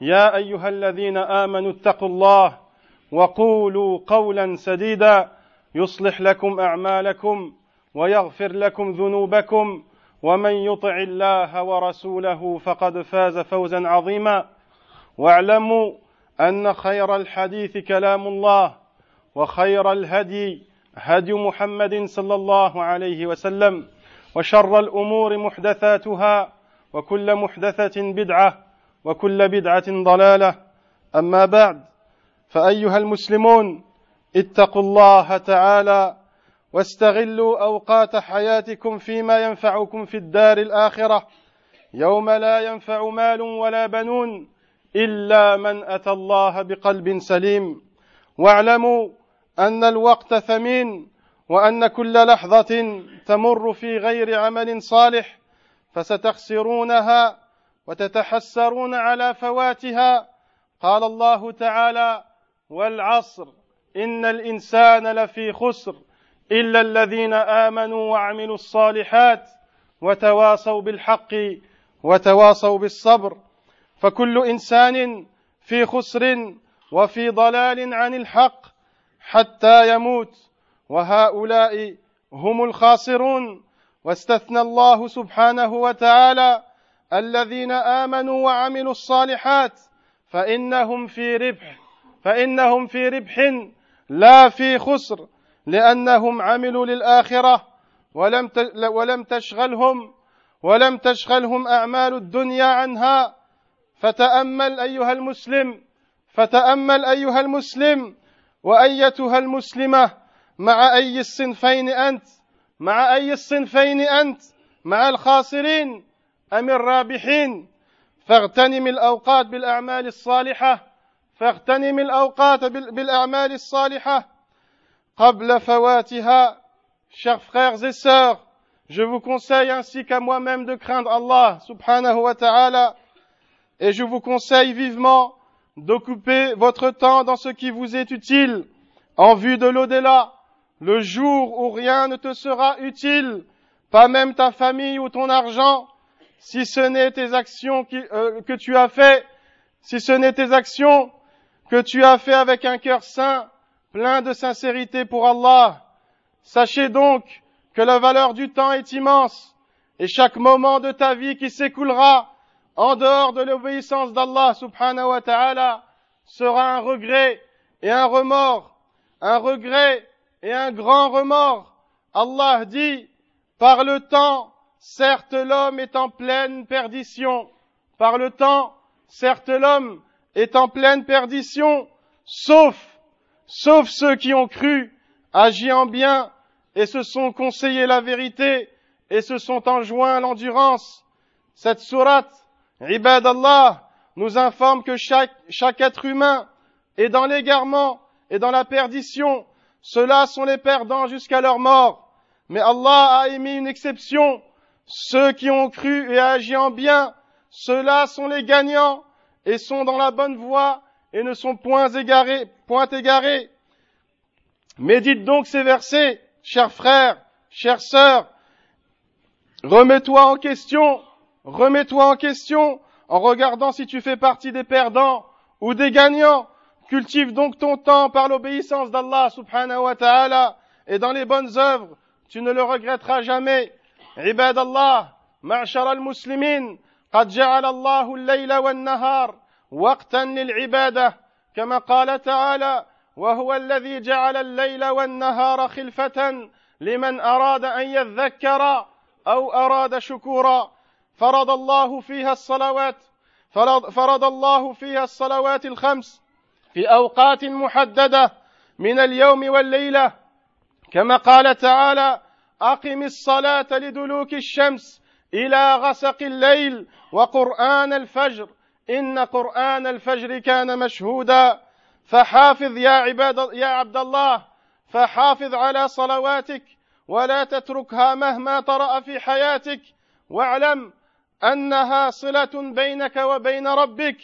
يا أيها الذين آمنوا اتقوا الله وقولوا قولا سديدا يصلح لكم أعمالكم ويغفر لكم ذنوبكم ومن يطع الله ورسوله فقد فاز فوزا عظيما واعلموا أن خير الحديث كلام الله وخير الهدي هدي محمد صلى الله عليه وسلم وشر الأمور محدثاتها وكل محدثة بدعة وكل بدعة ضلالة. أما بعد فأيها المسلمون اتقوا الله تعالى واستغلوا أوقات حياتكم فيما ينفعكم في الدار الآخرة. يوم لا ينفع مال ولا بنون إلا من أتى الله بقلب سليم. واعلموا أن الوقت ثمين وأن كل لحظة تمر في غير عمل صالح فستخسرونها وتتحسرون على فواتها. قال الله تعالى والعصر إن الإنسان لفي خسر إلا الذين آمنوا وعملوا الصالحات وتواصوا بالحق وتواصوا بالصبر. فكل إنسان في خسر وفي ضلال عن الحق حتى يموت. وهؤلاء هم الخاسرون. واستثنى الله سبحانه وتعالى الذين آمنوا وعملوا الصالحات فإنهم في ربح فإنهم في ربح لا في خسر لأنهم عملوا للآخرة ولم ولم تشغلهم ولم تشغلهم أعمال الدنيا عنها. فتأمل أيها المسلم فتأمل أيها المسلم وأيتها المسلمة مع أي الصنفين أنت؟ مع أي الصنفين أنت؟ مع الخاسرين؟ ام الرابحين فاغتنم الاوقات بالاعمال الصالحه فاغتنم الاوقات بالاعمال الصالحه قبل فواتها chers frères et sœurs je vous conseille ainsi qu'à moi-même de craindre Allah subhanahu wa ta'ala et je vous conseille vivement d'occuper votre temps dans ce qui vous est utile en vue de l'au-delà, le jour où rien ne te sera utile, pas même ta famille ou ton argent, si ce n'est tes actions euh, que tu as fait, si ce n'est tes actions que tu as fait avec un cœur saint, plein de sincérité pour Allah. Sachez donc que la valeur du temps est immense et chaque moment de ta vie qui s'écoulera en dehors de l'obéissance d'Allah subhanahu wa ta'ala sera un regret et un remords, un regret et un grand remords. Allah dit, par le temps, certes l'homme est en pleine perdition, par le temps, certes l'homme est en pleine perdition, sauf, sauf ceux qui ont cru, agi en bien, et se sont conseillés la vérité, et se sont enjoints l'endurance. Cette sourate Ibad Allah nous informe que chaque, chaque être humain est dans l'égarement et dans la perdition. Ceux-là sont les perdants jusqu'à leur mort. Mais Allah a émis une exception. Ceux qui ont cru et agi en bien, ceux-là sont les gagnants et sont dans la bonne voie et ne sont point égarés, point égarés. Médite donc ces versets, chers frères, chères sœurs. Remets-toi en question Remets-toi en question en regardant si tu fais partie des perdants ou des gagnants. Cultive donc ton temps par l'obéissance d'Allah subhanahu wa ta'ala et dans les bonnes œuvres. Tu ne le regretteras jamais. عباد الله معشر المسلمين قد جعل الله الليل والنهار وقتا للعبادة كما قال تعالى وهو الذي جعل الليل والنهار خلفة لمن أراد أن يذكر أو أراد شكورا فرض الله فيها الصلوات فرض, فرض الله فيها الصلوات الخمس في أوقات محددة من اليوم والليلة. كما قال تعالى أقم الصلاة لدلوك الشمس إلى غسق الليل وقرآن الفجر. إن قرآن الفجر كان مشهودا. فحافظ يا عباد يا عبد الله فحافظ على صلواتك ولا تتركها مهما طرأ في حياتك. واعلم أنها صلة بينك وبين ربك.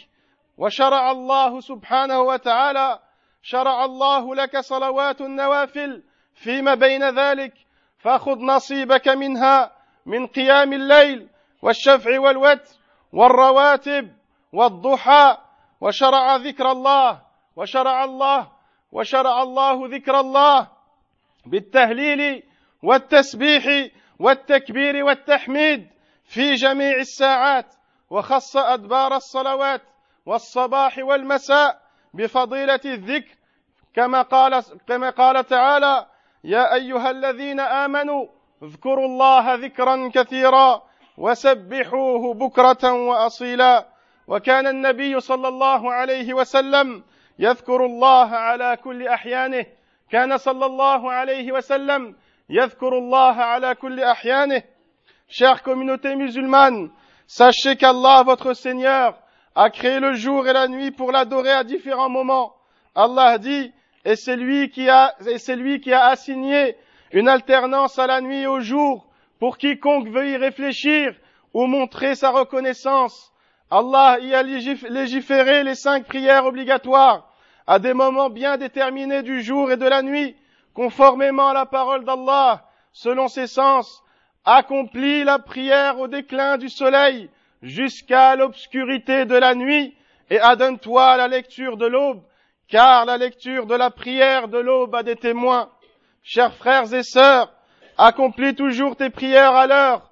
وشرع الله سبحانه وتعالى شرع الله لك صلوات النوافل فيما بين ذلك. فخذ نصيبك منها من قيام الليل والشفع والوتر والرواتب والضحى وشرع ذكر الله وشرع الله وشرع الله ذكر الله بالتهليل والتسبيح والتكبير والتحميد في جميع الساعات وخص أدبار الصلوات والصباح والمساء بفضيلة الذكر كما قال كما قال تعالى يا أيها الذين آمنوا اذكروا الله ذكرا كثيرا وسبحوه بكرة وأصيلا. وكان النبي صلى الله عليه وسلم يذكر الله على كل أحيانه. كان صلى الله عليه وسلم يذكر الله على كل أحيانه. Chère communauté musulmane, sachez qu'Allah, votre Seigneur, a créé le jour et la nuit pour l'adorer à différents moments. Allah dit, et c'est lui qui a, assigné une alternance à la nuit et au jour pour quiconque veut y réfléchir ou montrer sa reconnaissance. Allah y a légiféré les cinq prières obligatoires à des moments bien déterminés du jour et de la nuit, conformément à la parole d'Allah, selon ses sens, accomplit la prière au déclin du soleil jusqu'à l'obscurité de la nuit et adonne-toi la lecture de l'aube, car la lecture de la prière de l'aube a des témoins. Chers frères et sœurs, accomplis toujours tes prières à l'heure,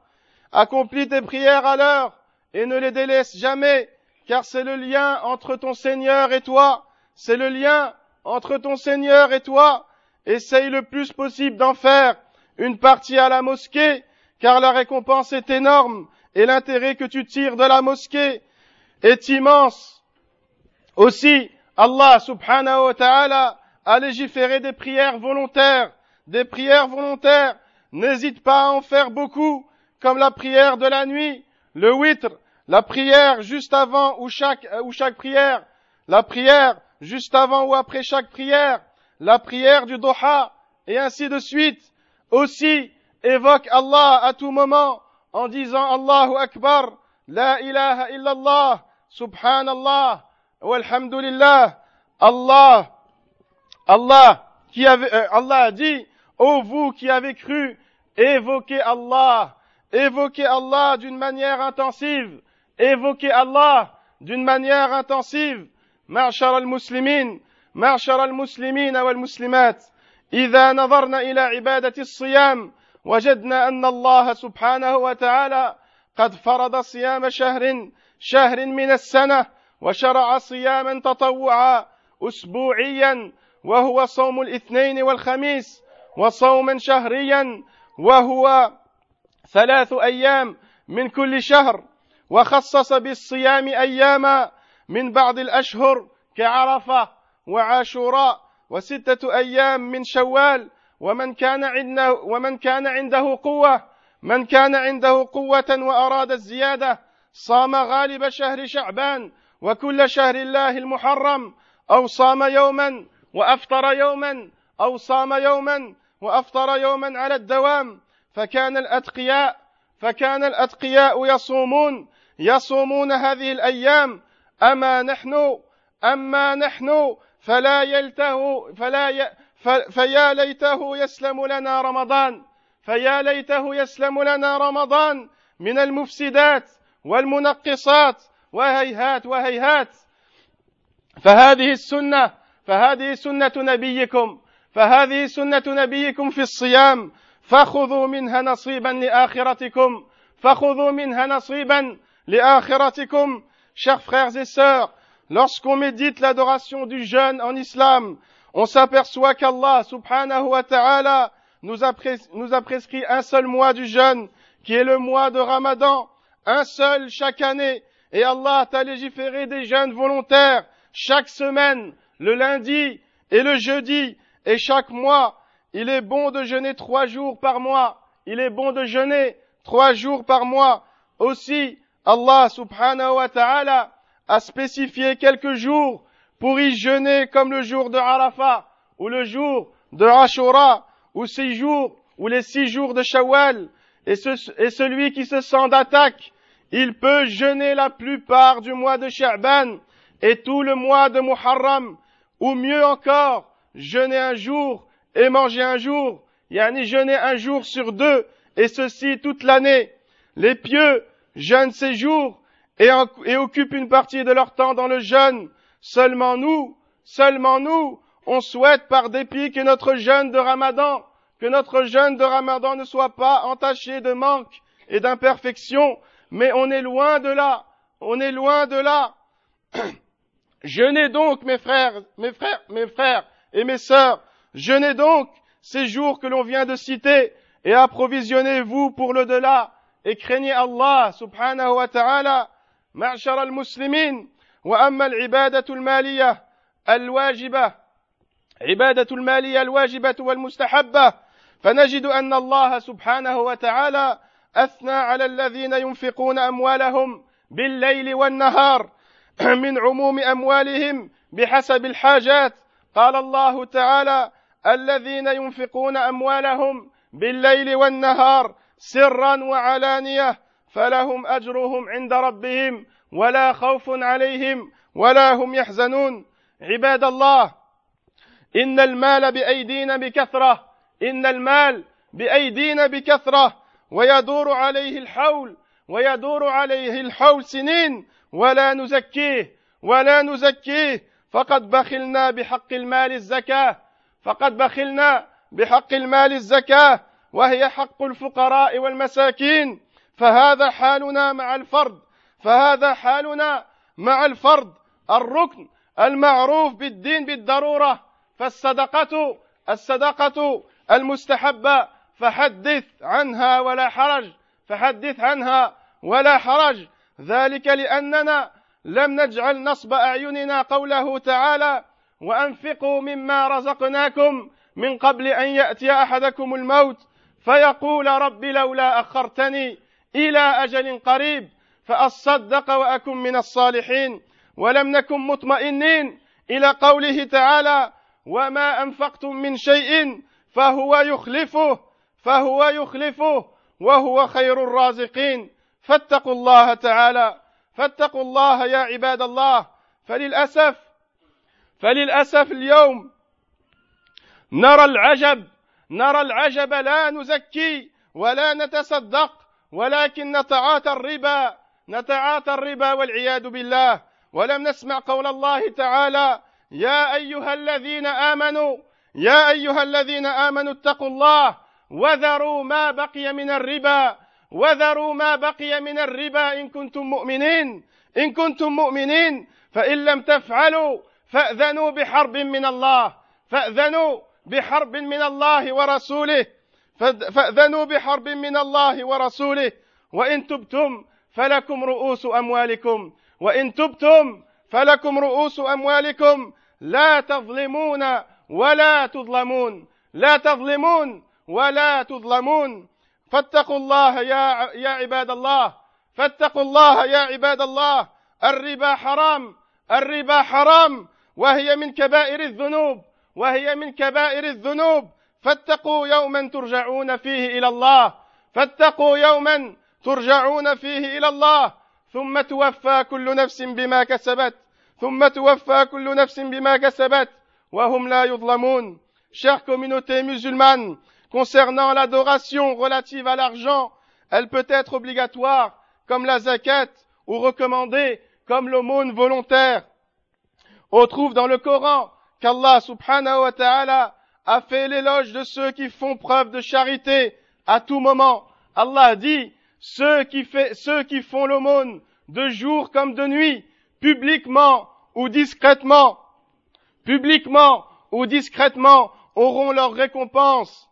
accomplis tes prières à l'heure et ne les délaisse jamais, car c'est le lien entre ton Seigneur et toi, c'est le lien entre ton Seigneur et toi. Essaye le plus possible d'en faire une partie à la mosquée, car la récompense est énorme et l'intérêt que tu tires de la mosquée est immense. Aussi, Allah subhanahu wa ta'ala a légiféré des prières volontaires, des prières volontaires. N'hésite pas à en faire beaucoup, comme la prière de la nuit, le witr, la prière juste avant ou chaque, euh, ou chaque prière, la prière juste avant ou après chaque prière, la prière du doha, et ainsi de suite. Aussi, évoque Allah à tout moment en disant Allahu Akbar, La ilaha illallah, Subhanallah, walhamdulillah, Allah, Allah, qui avait, euh, Allah a dit, ô vous qui avez cru, évoquez Allah, évoquez Allah d'une manière intensive, évoquez Allah d'une manière intensive. معشر المسلمين معشر المسلمين والمسلمات إذا نظرنا إلى عبادة الصيام وجدنا أن الله سبحانه وتعالى قد فرض صيام شهر شهر من السنة وشرع صياما تطوعا أسبوعيا وهو صوم الاثنين والخميس وصوما شهريا وهو ثلاث أيام من كل شهر وخصص بالصيام أياما من بعض الأشهر كعرفة وعاشوراء وستة أيام من شوال ومن كان عنده ومن كان عنده قوة من كان عنده قوة وأراد الزيادة صام غالب شهر شعبان وكل شهر الله المحرم أو صام يوما وأفطر يوما أو صام يوما وأفطر يوما على الدوام فكان الأتقياء فكان الأتقياء يصومون يصومون هذه الأيام أما نحن أما نحن فلا يلته فلا ي فيا ليته يسلم لنا رمضان فيا ليته يسلم لنا رمضان من المفسدات والمنقصات وهيهات وهيهات فهذه السنة فهذه سنة نبيكم فهذه سنة نبيكم في الصيام فخذوا منها نصيبا لآخرتكم فخذوا منها نصيبا لآخرتكم Chers frères et sœurs, lorsqu'on médite l'adoration du jeûne en islam, on s'aperçoit qu'Allah subhanahu wa ta'ala nous a, nous a prescrit un seul mois du jeûne, qui est le mois de Ramadan, un seul chaque année, et Allah t'a légiféré des jeûnes volontaires chaque semaine, le lundi et le jeudi, et chaque mois, il est bon de jeûner trois jours par mois, il est bon de jeûner trois jours par mois. Aussi, Allah subhanahu wa ta'ala a spécifié quelques jours pour y jeûner comme le jour de Arafat, ou le jour de Ashura, ou six jours, ou les six jours de Shawwal, et, celui qui se sent d'attaque, il peut jeûner la plupart du mois de Sha'ban et tout le mois de Muharram, ou mieux encore, jeûner un jour et manger un jour, yani jeûner un jour sur deux, et ceci toute l'année. Les pieux jeûnent ces jours et, occupent une partie de leur temps dans le jeûne. Seulement nous, seulement nous, on souhaite par dépit que notre jeûne de Ramadan, que notre jeûne de Ramadan ne soit pas entaché de manque et d'imperfection, mais on est loin de là, on est loin de là. Jeûnez donc, mes frères, mes frères, mes frères et mes sœurs, jeûnez donc ces jours que l'on vient de citer et approvisionnez-vous pour le delà et craignez Allah subhanahu wa ta'ala معشر المسلمين واما العباده الماليه الواجبه عباده الماليه الواجبه والمستحبه فنجد ان الله سبحانه وتعالى أثنى على الذين ينفقون أموالهم بالليل والنهار من عموم أموالهم بحسب الحاجات. قال الله تعالى الذين ينفقون أموالهم بالليل والنهار سرا وعلانية فلهم أجرهم عند ربهم ولا خوف عليهم ولا هم يحزنون. عباد الله إن المال بأيدينا بكثرة إن المال بأيدينا بكثرة ويدور عليه الحول ويدور عليه الحول سنين ولا نزكيه ولا نزكيه. فقد بخلنا بحق المال الزكاة فقد بخلنا بحق المال الزكاة وهي حق الفقراء والمساكين. فهذا حالنا مع الفرد فهذا حالنا مع الفرد. الركن المعروف بالدين بالضرورة فالصدقة الصدقة المستحبة فحدث عنها ولا حرج فحدث عنها ولا حرج. ذلك لأننا لم نجعل نصب أعيننا قوله تعالى وأنفقوا مما رزقناكم من قبل أن يأتي أحدكم الموت فيقول رب لولا أخرتني إلى أجل قريب فأصدق وأكن من الصالحين ولم نكن مطمئنين إلى قوله تعالى وما أنفقتم من شيء فهو يخلفه فهو يخلفه وهو خير الرازقين. فاتقوا الله تعالى فاتقوا الله يا عباد الله. فللأسف فللأسف اليوم نرى العجب نرى العجب لا نزكي ولا نتصدق ولكن نتعاطى الربا نتعاطى الربا والعياذ بالله. ولم نسمع قول الله تعالى يا أيها الذين آمنوا يا أيها الذين آمنوا اتقوا الله وذروا ما بقي من الربا وذروا ما بقي من الربا إن كنتم مؤمنين. إن كنتم مؤمنين فإن لم تفعلوا فأذنوا بحرب من الله فأذنوا بحرب من الله ورسوله فأذنوا بحرب من الله ورسوله. وإن تبتم فلكم رؤوس أموالكم وإن تبتم فلكم رؤوس أموالكم. لا تظلمون ولا تظلمون لا تظلمون ولا تظلمون. فاتقوا الله يا يا عباد الله. فاتقوا الله يا عباد الله. الربا حرام. الربا حرام. وهي من كبائر الذنوب. وهي من كبائر الذنوب. فاتقوا يوما ترجعون فيه إلى الله. فاتقوا يوما ترجعون فيه إلى الله. ثم توفى كل نفس بما كسبت. ثم توفى كل نفس بما كسبت. وهم لا يظلمون. chère communauté musulmane. Concernant l'adoration relative à l'argent elle peut être obligatoire comme la zakat ou recommandée comme l'aumône volontaire on trouve dans le Coran qu'Allah subhanahu wa ta'ala a fait l'éloge de ceux qui font preuve de charité à tout moment. Allah dit, ceux qui, ceux qui font l'aumône de jour comme de nuit, publiquement ou discrètement, publiquement ou discrètement auront leur récompense.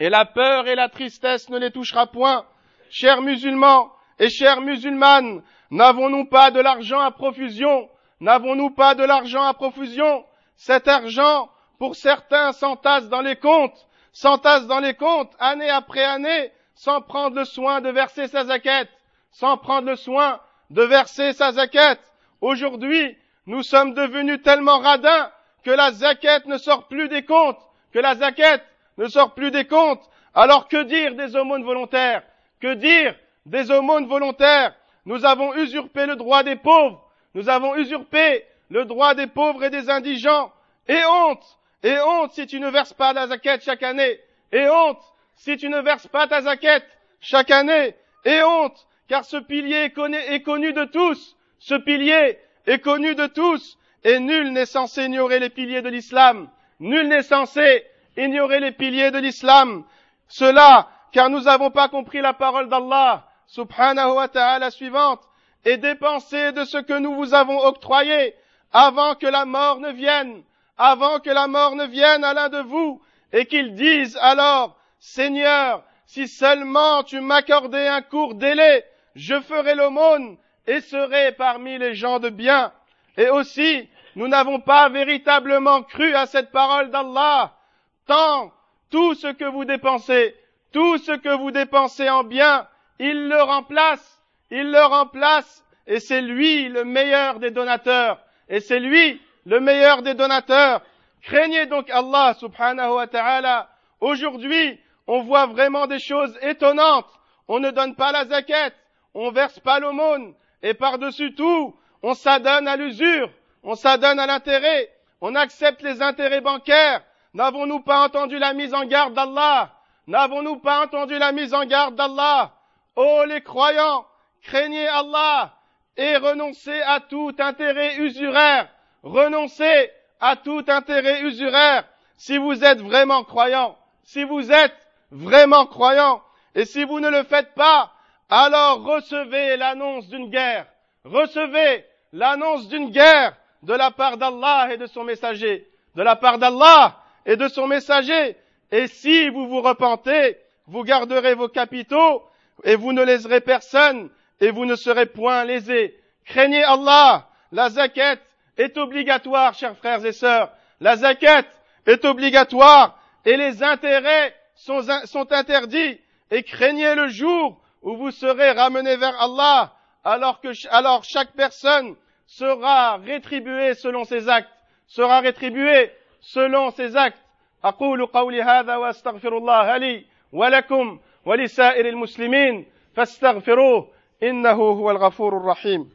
Et la peur et la tristesse ne les touchera point. Chers musulmans et chères musulmanes, n'avons-nous pas de l'argent à profusion? N'avons-nous pas de l'argent à profusion? Cet argent, pour certains, s'entasse dans les comptes, s'entasse dans les comptes, année après année, sans prendre le soin de verser sa zaquette, sans prendre le soin de verser sa zaquette. Aujourd'hui, nous sommes devenus tellement radins que la zaquette ne sort plus des comptes, que la zaquette ne sort plus des comptes. Alors que dire des aumônes volontaires? Que dire des aumônes volontaires? Nous avons usurpé le droit des pauvres, nous avons usurpé le droit des pauvres et des indigents. Et honte Et honte si tu ne verses pas la zaquette chaque année. Et honte si tu ne verses pas ta zaquette chaque année. Et honte car ce pilier est connu de tous. Ce pilier est connu de tous. Et nul n'est censé ignorer les piliers de l'islam. Nul n'est censé ignorer les piliers de l'islam. Cela, car nous n'avons pas compris la parole d'Allah, subhanahu wa ta'ala suivante, et dépenser de ce que nous vous avons octroyé avant que la mort ne vienne, avant que la mort ne vienne à l'un de vous, et qu'ils disent alors, Seigneur, si seulement tu m'accordais un court délai, je ferai l'aumône et serai parmi les gens de bien. Et aussi, nous n'avons pas véritablement cru à cette parole d'Allah, tant tout ce que vous dépensez, tout ce que vous dépensez en bien, il le remplace, il le remplace, et c'est lui le meilleur des donateurs, et c'est lui le meilleur des donateurs. Craignez donc Allah subhanahu wa ta'ala. Aujourd'hui, on voit vraiment des choses étonnantes. On ne donne pas la zaquette, on verse pas l'aumône, et par-dessus tout, on s'adonne à l'usure, on s'adonne à l'intérêt, on accepte les intérêts bancaires. N'avons-nous pas entendu la mise en garde d'Allah? N'avons-nous pas entendu la mise en garde d'Allah? Oh les croyants, craignez Allah et renoncez à tout intérêt usuraire. Renoncez à tout intérêt usuraire si vous êtes vraiment croyant. Si vous êtes vraiment croyant. Et si vous ne le faites pas, alors recevez l'annonce d'une guerre. Recevez l'annonce d'une guerre de la part d'Allah et de son messager. De la part d'Allah et de son messager. Et si vous vous repentez, vous garderez vos capitaux et vous ne léserez personne et vous ne serez point lésés. Craignez Allah. La zaquette est obligatoire, chers frères et sœurs. La zaquette est obligatoire et les intérêts sont, interdits. Et craignez le jour où vous serez ramenés vers Allah, alors que, alors chaque personne sera rétribuée selon ses actes, sera rétribuée selon ses actes. أقول قولي هذا وأستغفر الله لي ولكم ولسائر المسلمين فاستغفروه إنه هو الغفور الرحيم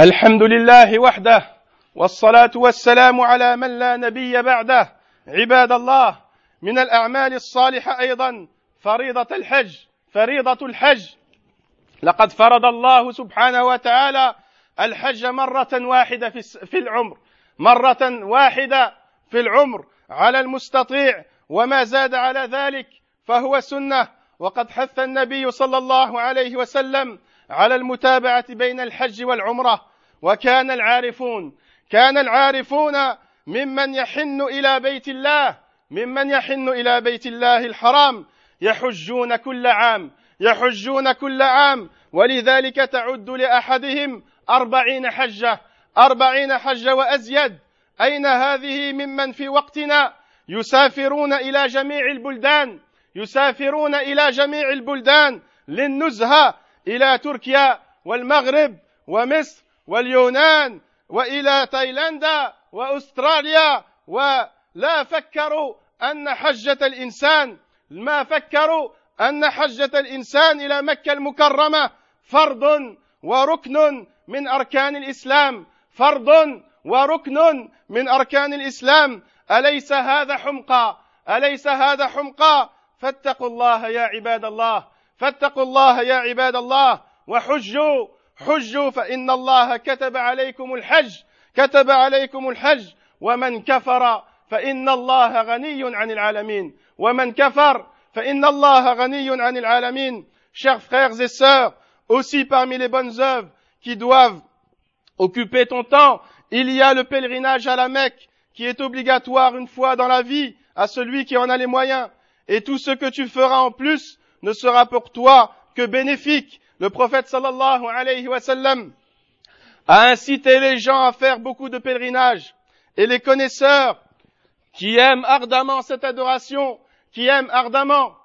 الحمد لله وحده والصلاة والسلام على من لا نبي بعده. عباد الله من الأعمال الصالحة أيضا فريضة الحج فريضة الحج. لقد فرض الله سبحانه وتعالى الحج مرة واحدة في العمر. مرة واحدة في العمر على المستطيع وما زاد على ذلك فهو سنة. وقد حث النبي صلى الله عليه وسلم على المتابعة بين الحج والعمرة. وكان العارفون كان العارفون ممن يحن إلى بيت الله ممن يحن إلى بيت الله الحرام يحجون كل عام يحجون كل عام ولذلك تعد لأحدهم أربعين حجة أربعين حجة وأزيد. أين هذه ممن في وقتنا؟ يسافرون إلى جميع البلدان يسافرون إلى جميع البلدان للنزهة إلى تركيا والمغرب ومصر واليونان وإلى تايلاندا وأستراليا ولا فكروا أن حجة الإنسان ما فكروا أن حجة الإنسان إلى مكة المكرمة فرض وركن من أركان الإسلام فرض وركن من أركان الإسلام. أليس هذا حمقى؟ أليس هذا حمقى؟ فاتقوا الله يا عباد الله فاتقوا الله يا عباد الله وحجوا حجوا فإن الله كتب عليكم الحج كتب عليكم الحج ومن كفر فإن الله غني عن العالمين ومن كفر فإن الله غني عن العالمين chers frères et sœurs aussi parmi les bonnes œuvres qui doivent occuper ton temps il y a le pèlerinage à la Mecque qui est obligatoire une fois dans la vie à celui qui en a les moyens et tout ce que tu feras en plus ne sera pour toi que bénéfique le prophète sallallahu alayhi wa sallam a incité les gens à faire beaucoup de pèlerinage et les connaisseurs qui aiment ardemment cette adoration, qui aiment ardemment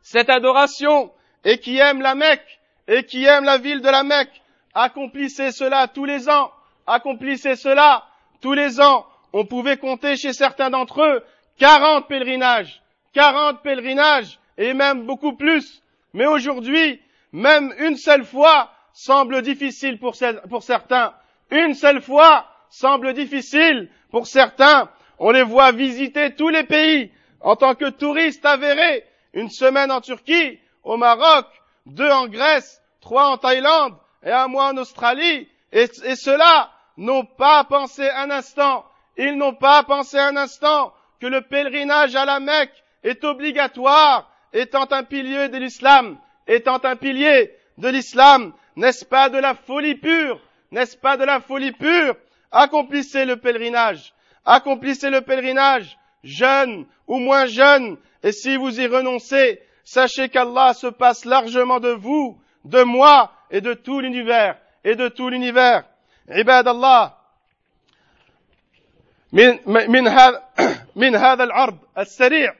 cette adoration et qui aiment la Mecque et qui aiment la ville de la Mecque, accomplissez cela tous les ans, accomplissez cela tous les ans. On pouvait compter chez certains d'entre eux 40 pèlerinages, 40 pèlerinages et même beaucoup plus. Mais aujourd'hui, même une seule fois semble difficile pour, certains. Une seule fois semble difficile pour certains. On les voit visiter tous les pays en tant que touristes avérés. Une semaine en Turquie, au Maroc, deux en Grèce, trois en Thaïlande et un mois en Australie. Et, et ceux-là n'ont pas pensé un instant, ils n'ont pas pensé un instant que le pèlerinage à la Mecque est obligatoire, étant un pilier de l'islam, étant un pilier de l'islam, n'est-ce pas de la folie pure, n'est-ce pas de la folie pure Accomplissez le pèlerinage, accomplissez le pèlerinage, jeune ou moins jeune, et si vous y renoncez, sachez qu'Allah se passe largement de vous, de moi et de tout l'univers, et de tout l'univers. عباد الله من, من, هذا من هذا العرض السريع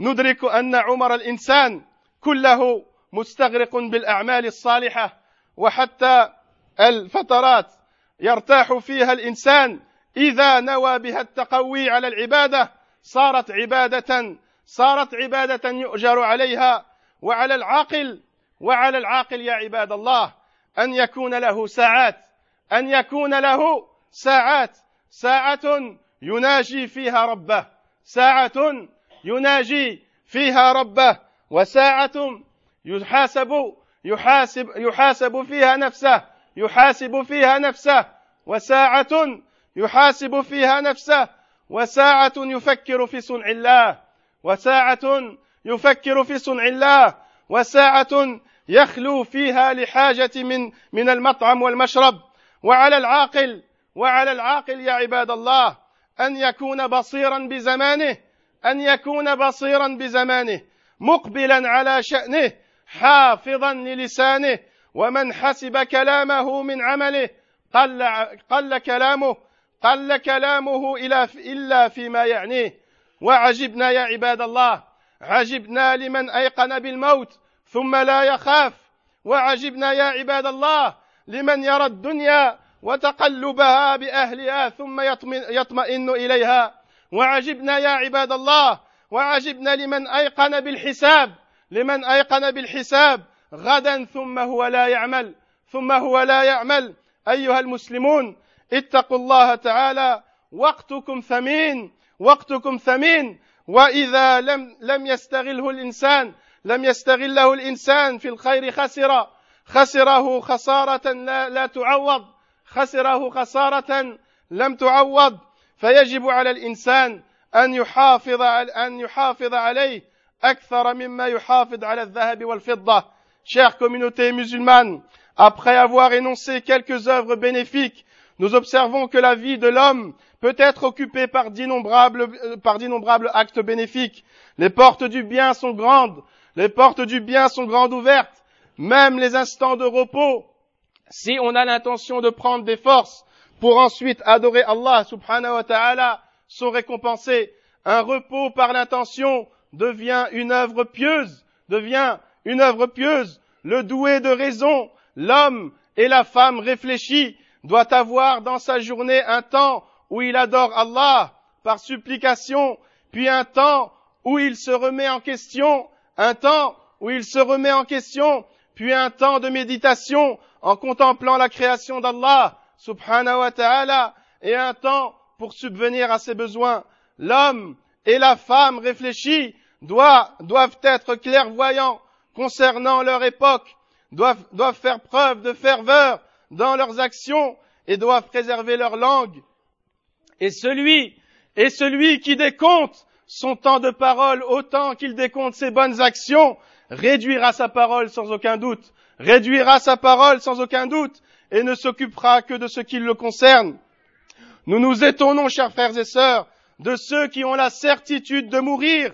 ندرك أن عمر الإنسان كله مستغرق بالأعمال الصالحة وحتى الفترات يرتاح فيها الإنسان إذا نوى بها التقوي على العبادة. صارت عبادة صارت عبادة يؤجر عليها. وعلى العاقل وعلى العاقل يا عباد الله أن يكون له ساعات أن يكون له ساعات. ساعة يناجي فيها ربه ساعة يناجي فيها ربه وساعة يحاسب يحاسب يحاسب فيها نفسه يحاسب فيها نفسه. وساعة يحاسب فيها نفسه. وساعة يفكر في صنع الله. وساعة يفكر في صنع الله. وساعة يخلو فيها لحاجة من من المطعم والمشرب. وعلى العاقل وعلى العاقل يا عباد الله أن يكون بصيرا بزمانه أن يكون بصيرا بزمانه مقبلا على شأنه حافظا للسانه ومن حسب كلامه من عمله قل, قل كلامه قل كلامه إلا فيما يعنيه. وعجبنا يا عباد الله عجبنا لمن أيقن بالموت ثم لا يخاف. وعجبنا يا عباد الله لمن يرى الدنيا وتقلبها بأهلها ثم يطمئن إليها. وعجبنا يا عباد الله وعجبنا لمن أيقن بالحساب لمن أيقن بالحساب غدا ثم هو لا يعمل ثم هو لا يعمل. أيها المسلمون اتقوا الله تعالى وقتكم ثمين وقتكم ثمين. وإذا لم لم يستغله الإنسان لم يستغله الإنسان في الخير خسر خسره خسارة لا, لا تعوض خسره خسارة لم تعوض. فيجب على الإنسان أن يحافظ أن يحافظ عليه. أكثر مما يحافظ على الذهب والفضة Chère communauté musulmane, après avoir énoncé quelques œuvres bénéfiques, nous observons que la vie de l'homme peut être occupée par d'innombrables, euh, par d'innombrables actes bénéfiques. Les portes du bien sont grandes, les portes du bien sont grandes ouvertes, même les instants de repos. Si on a l'intention de prendre des forces pour ensuite adorer Allah subhanahu wa ta'ala, sont récompensés. Un repos par l'intention devient une œuvre pieuse, devient une œuvre pieuse. Le doué de raison, l'homme et la femme réfléchis doit avoir dans sa journée un temps où il adore Allah par supplication, puis un temps où il se remet en question, un temps où il se remet en question, puis un temps de méditation en contemplant la création d'Allah, subhanahu wa ta'ala, et un temps pour subvenir à ses besoins. L'homme et la femme réfléchis doivent, doivent être clairvoyants concernant leur époque, doivent, faire preuve de ferveur dans leurs actions et doivent préserver leur langue. Celui, et celui qui décompte son temps de parole autant qu'il décompte ses bonnes actions, réduira sa parole sans aucun doute, réduira sa parole sans aucun doute, et ne s'occupera que de ce qui le concerne. Nous nous étonnons, chers frères et sœurs, de ceux qui ont la certitude de mourir,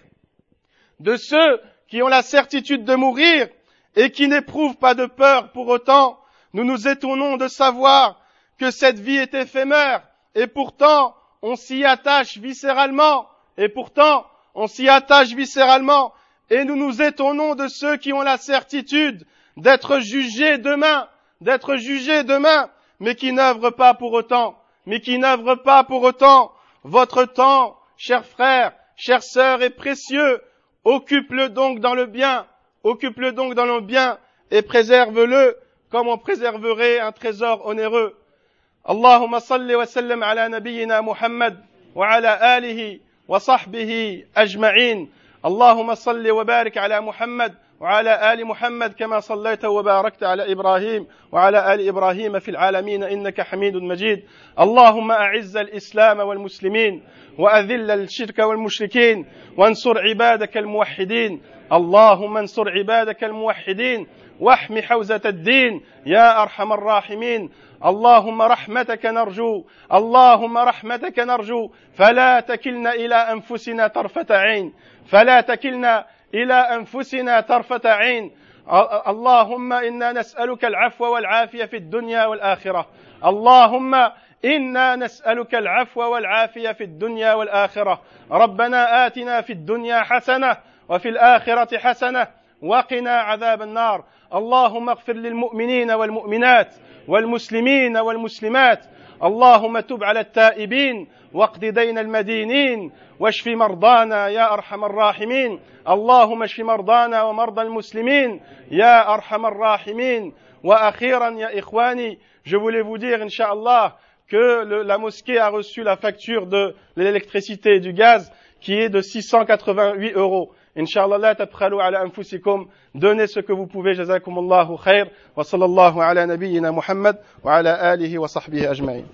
de ceux qui ont la certitude de mourir et qui n'éprouvent pas de peur pour autant. Nous nous étonnons de savoir que cette vie est éphémère et pourtant on s'y attache viscéralement et pourtant on s'y attache viscéralement et nous nous étonnons de ceux qui ont la certitude d'être jugés demain, d'être jugés demain, mais qui n'œuvrent pas pour autant, mais qui n'œuvrent pas pour autant. Votre temps, chers frères, chères sœurs, est précieux. Occupe-le donc dans le bien, occupe-le donc dans le bien et préserve-le comme on préserverait un trésor onéreux. اللهم صل وسلم على نبينا محمد وعلى اله وصحبه اجمعين اللهم صل وبارك على محمد وعلى آل محمد كما صليت وباركت على إبراهيم وعلى آل إبراهيم في العالمين إنك حميد مجيد. اللهم أعز الإسلام والمسلمين وأذل الشرك والمشركين وانصر عبادك الموحدين. اللهم انصر عبادك الموحدين. واحم حوزة الدين. يا أرحم الراحمين. اللهم رحمتك نرجو. اللهم رحمتك نرجو. فلا تكلنا إلى أنفسنا طرفة عين. فلا تكلنا إلى أنفسنا طرفة عين. اللهم إنا نسألك العفو والعافية في الدنيا والآخرة. اللهم إنا نسألك العفو والعافية في الدنيا والآخرة. ربنا آتنا في الدنيا حسنة وفي الآخرة حسنة. وقنا عذاب النار. اللهم اغفر للمؤمنين والمؤمنات والمسلمين والمسلمات. اللهم تب على التائبين واقض دين المدينين واشف مرضانا يا أرحم الراحمين. اللهم اشف مرضانا ومرضى المسلمين يا أرحم الراحمين. وأخيرا يا إخواني je voulais vous dire inchallah que le, la mosquée a reçu la facture de l'électricité et du gaz qui est de 688 euros. Inch'Allah, la tabkhalu ala anfusikum. Donnez ce que vous pouvez. Jazakum Allahu khair. Wa sallallahu ala nabiyyina Muhammad wa ala alihi wa sahbihi ajma'in.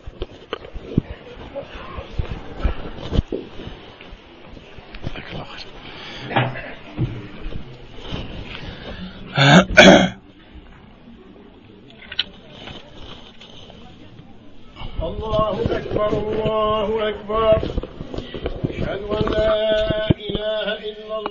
الله أكبر الله أكبر أشهد أن لا إله إلا الله